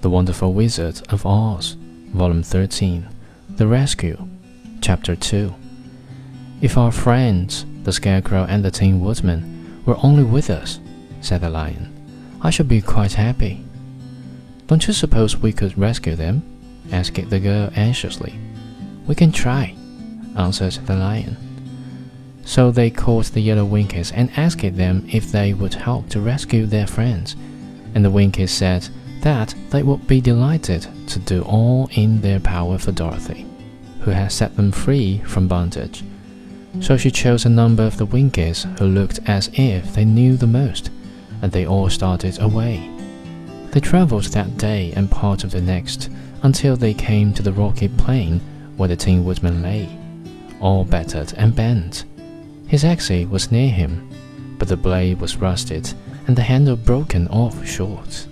The Wonderful Wizard of Oz, Volume 13, The Rescue, Chapter 2. If our friends, the Scarecrow and the Tin Woodman, were only with us, said the Lion, I should be quite happy. Don't you suppose we could rescue them? asked the girl anxiously. We can try, answered the Lion. So they called the Yellow Winkies and asked them if they would help to rescue their friends. And the Winkies said that they would be delighted to do all in their power for Dorothy, who had set them free from bondage. So she chose a number of the Winkies who looked as if they knew the most, and they all started away. They traveled that day and part of the next until they came to the rocky plain where the Tin Woodman lay, all battered and bent. His axe was near him, but the blade was rusted and the handle broken off short.